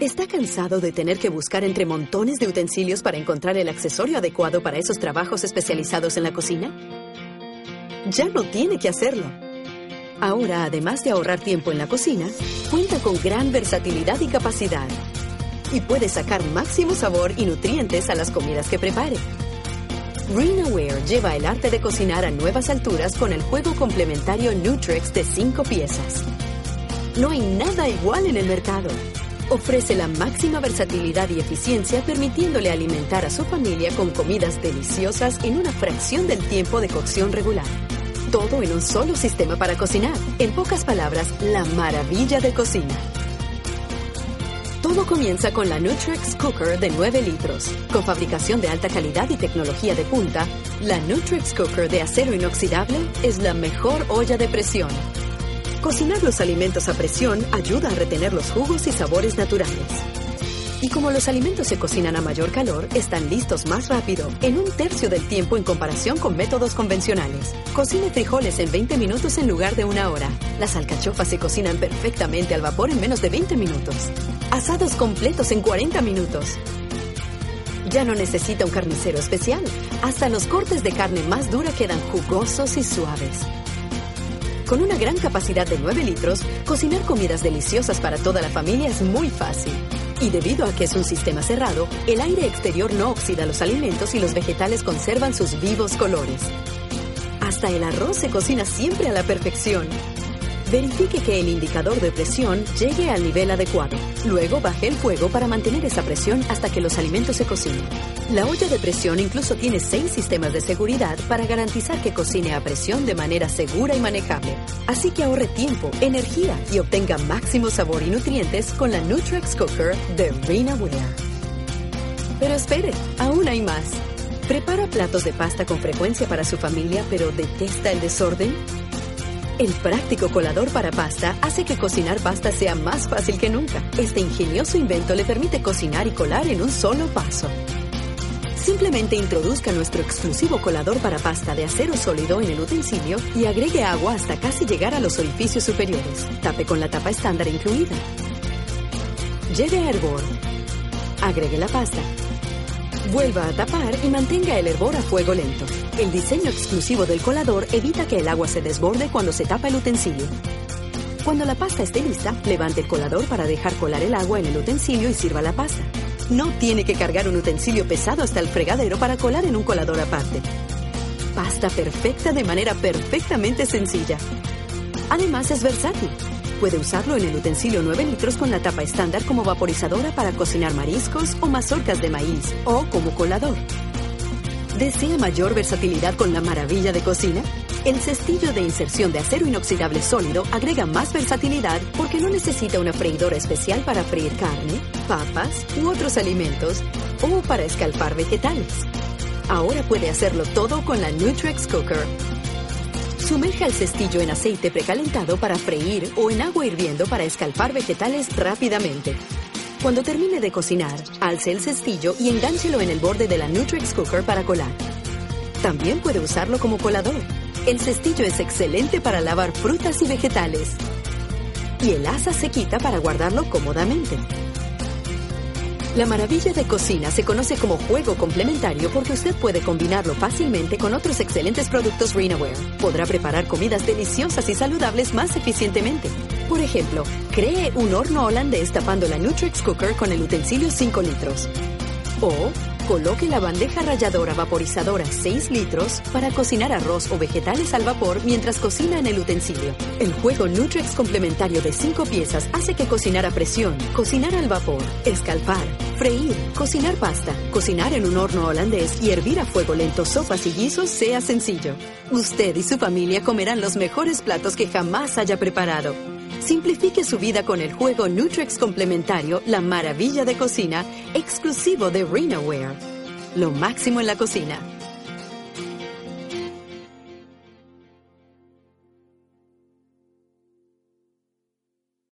¿Está cansado de tener que buscar entre montones de utensilios para encontrar el accesorio adecuado para esos trabajos especializados en la cocina? Ya no tiene que hacerlo. Ahora, además de ahorrar tiempo en la cocina, cuenta con gran versatilidad y capacidad. Y puede sacar máximo sabor y nutrientes a las comidas que prepare. Greenaware lleva el arte de cocinar a nuevas alturas con el juego complementario Nutrex de 5 piezas. No hay nada igual en el mercado. Ofrece la máxima versatilidad y eficiencia permitiéndole alimentar a su familia con comidas deliciosas en una fracción del tiempo de cocción regular. Todo en un solo sistema para cocinar. En pocas palabras, la maravilla de cocina. Todo comienza con la Nutrex Cooker de 9 litros. Con fabricación de alta calidad y tecnología de punta, la Nutrex Cooker de acero inoxidable es la mejor olla de presión. Cocinar los alimentos a presión ayuda a retener los jugos y sabores naturales. Y como los alimentos se cocinan a mayor calor, están listos más rápido, en un tercio del tiempo en comparación con métodos convencionales. Cocine frijoles en 20 minutos en lugar de una hora. Las alcachofas se cocinan perfectamente al vapor en menos de 20 minutos. Asados completos en 40 minutos. Ya no necesita un carnicero especial. Hasta los cortes de carne más dura quedan jugosos y suaves. Con una gran capacidad de 9 litros, cocinar comidas deliciosas para toda la familia es muy fácil. Y debido a que es un sistema cerrado, el aire exterior no oxida los alimentos y los vegetales conservan sus vivos colores. Hasta el arroz se cocina siempre a la perfección. Verifique que el indicador de presión llegue al nivel adecuado. Luego baje el fuego para mantener esa presión hasta que los alimentos se cocinen. La olla de presión incluso tiene seis sistemas de seguridad para garantizar que cocine a presión de manera segura y manejable. Así que ahorre tiempo, energía y obtenga máximo sabor y nutrientes con la Nutrex Cooker de Ware. Pero espere, aún hay más. ¿Prepara platos de pasta con frecuencia para su familia pero detesta el desorden? El práctico colador para pasta hace que cocinar pasta sea más fácil que nunca. Este ingenioso invento le permite cocinar y colar en un solo paso. Simplemente introduzca nuestro exclusivo colador para pasta de acero sólido en el utensilio y agregue agua hasta casi llegar a los orificios superiores. Tape con la tapa estándar incluida. Lleve a hervor. Agregue la pasta. Vuelva a tapar y mantenga el hervor a fuego lento. El diseño exclusivo del colador evita que el agua se desborde cuando se tapa el utensilio. Cuando la pasta esté lista, levante el colador para dejar colar el agua en el utensilio y sirva la pasta. No tiene que cargar un utensilio pesado hasta el fregadero para colar en un colador aparte. Pasta perfecta de manera perfectamente sencilla. Además es versátil. Puede usarlo en el utensilio 9 litros con la tapa estándar como vaporizadora para cocinar mariscos o mazorcas de maíz o como colador. ¿Desea mayor versatilidad con la maravilla de cocina? El cestillo de inserción de acero inoxidable sólido agrega más versatilidad porque no necesita una freidora especial para freír carne, papas u otros alimentos o para escalpar vegetales. Ahora puede hacerlo todo con la Nutrex Cooker. Sumerja el cestillo en aceite precalentado para freír o en agua hirviendo para escalpar vegetales rápidamente. Cuando termine de cocinar, alce el cestillo y engánchelo en el borde de la Nutrex Cooker para colar. También puede usarlo como colador. El cestillo es excelente para lavar frutas y vegetales. Y el asa se quita para guardarlo cómodamente. La maravilla de cocina se conoce como juego complementario porque usted puede combinarlo fácilmente con otros excelentes productos Renaware. Podrá preparar comidas deliciosas y saludables más eficientemente. Por ejemplo, cree un horno holandés tapando la Nutrex Cooker con el utensilio 5 litros. O Coloque la bandeja ralladora vaporizadora 6 litros para cocinar arroz o vegetales al vapor mientras cocina en el utensilio. El juego Nutrex complementario de 5 piezas hace que cocinar a presión, cocinar al vapor, escalpar, freír, cocinar pasta, cocinar en un horno holandés y hervir a fuego lento sopas y guisos sea sencillo. Usted y su familia comerán los mejores platos que jamás haya preparado. Simplifique su vida con el juego Nutrex complementario La Maravilla de Cocina, exclusivo de Renaware. Lo máximo en la cocina.